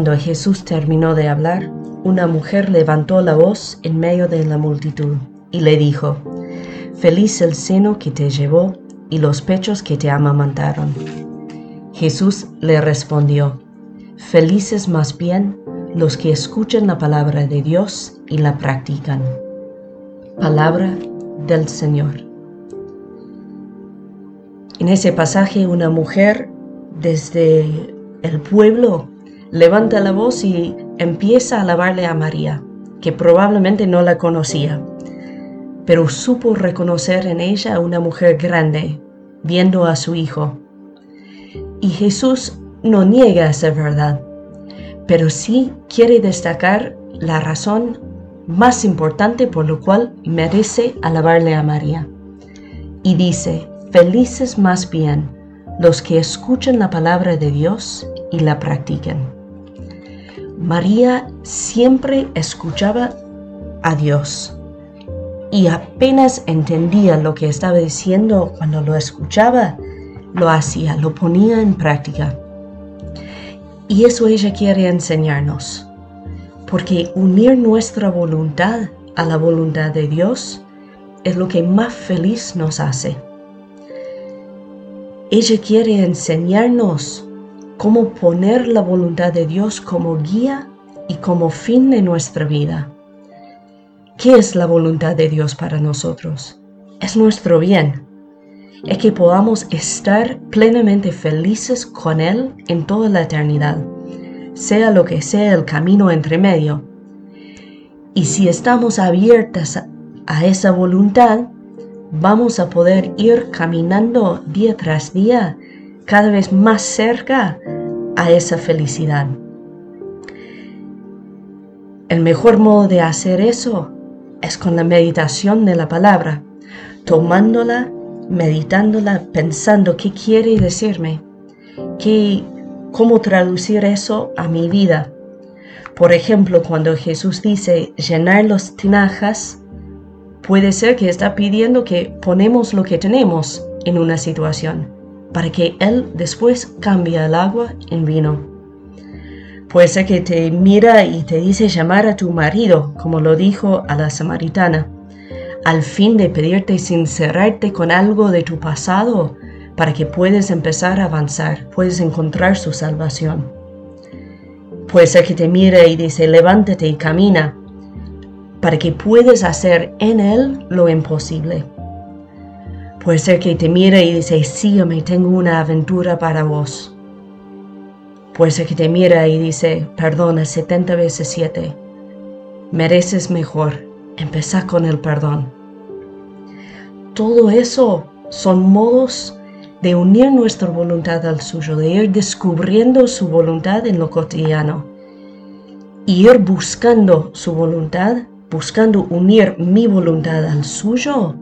Cuando Jesús terminó de hablar, una mujer levantó la voz en medio de la multitud y le dijo, Feliz el seno que te llevó y los pechos que te amamantaron. Jesús le respondió, Felices más bien los que escuchan la palabra de Dios y la practican. Palabra del Señor. En ese pasaje una mujer desde el pueblo levanta la voz y empieza a alabarle a María, que probablemente no la conocía, pero supo reconocer en ella a una mujer grande, viendo a su hijo. Y Jesús no niega esa verdad, pero sí quiere destacar la razón más importante por lo cual merece alabarle a María. Y dice, felices más bien los que escuchan la palabra de Dios y la practiquen. María siempre escuchaba a Dios y apenas entendía lo que estaba diciendo cuando lo escuchaba, lo hacía, lo ponía en práctica. Y eso ella quiere enseñarnos, porque unir nuestra voluntad a la voluntad de Dios es lo que más feliz nos hace. Ella quiere enseñarnos cómo poner la voluntad de Dios como guía y como fin de nuestra vida. ¿Qué es la voluntad de Dios para nosotros? Es nuestro bien. Es que podamos estar plenamente felices con Él en toda la eternidad, sea lo que sea el camino entre medio. Y si estamos abiertas a esa voluntad, vamos a poder ir caminando día tras día cada vez más cerca a esa felicidad. El mejor modo de hacer eso es con la meditación de la palabra, tomándola, meditándola, pensando qué quiere decirme, qué, cómo traducir eso a mi vida. Por ejemplo, cuando Jesús dice llenar los tinajas, puede ser que está pidiendo que ponemos lo que tenemos en una situación para que Él después cambie el agua en vino. Puede ser que te mira y te dice llamar a tu marido, como lo dijo a la samaritana, al fin de pedirte sincerarte con algo de tu pasado para que puedas empezar a avanzar, puedes encontrar su salvación. Puede ser que te mira y dice levántate y camina, para que puedas hacer en Él lo imposible. Puede ser que te mire y dice, sígueme, tengo una aventura para vos. Puede ser que te mira y dice, perdona 70 veces 7. Mereces mejor. Empezá con el perdón. Todo eso son modos de unir nuestra voluntad al suyo, de ir descubriendo su voluntad en lo cotidiano y ir buscando su voluntad, buscando unir mi voluntad al suyo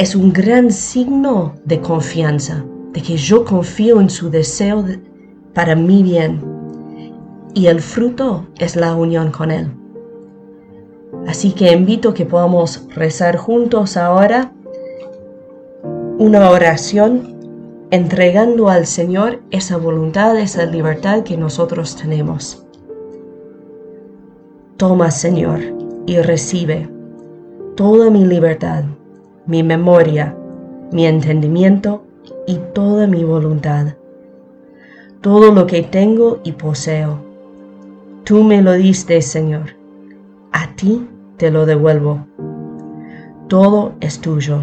es un gran signo de confianza, de que yo confío en su deseo para mi bien y el fruto es la unión con Él. Así que invito que podamos rezar juntos ahora una oración entregando al Señor esa voluntad, esa libertad que nosotros tenemos. Toma, Señor, y recibe toda mi libertad mi memoria, mi entendimiento y toda mi voluntad. Todo lo que tengo y poseo. Tú me lo diste, Señor. A ti te lo devuelvo. Todo es tuyo.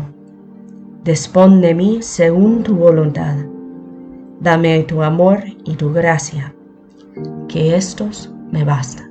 Dispón de mí según tu voluntad. Dame tu amor y tu gracia, que estos me bastan.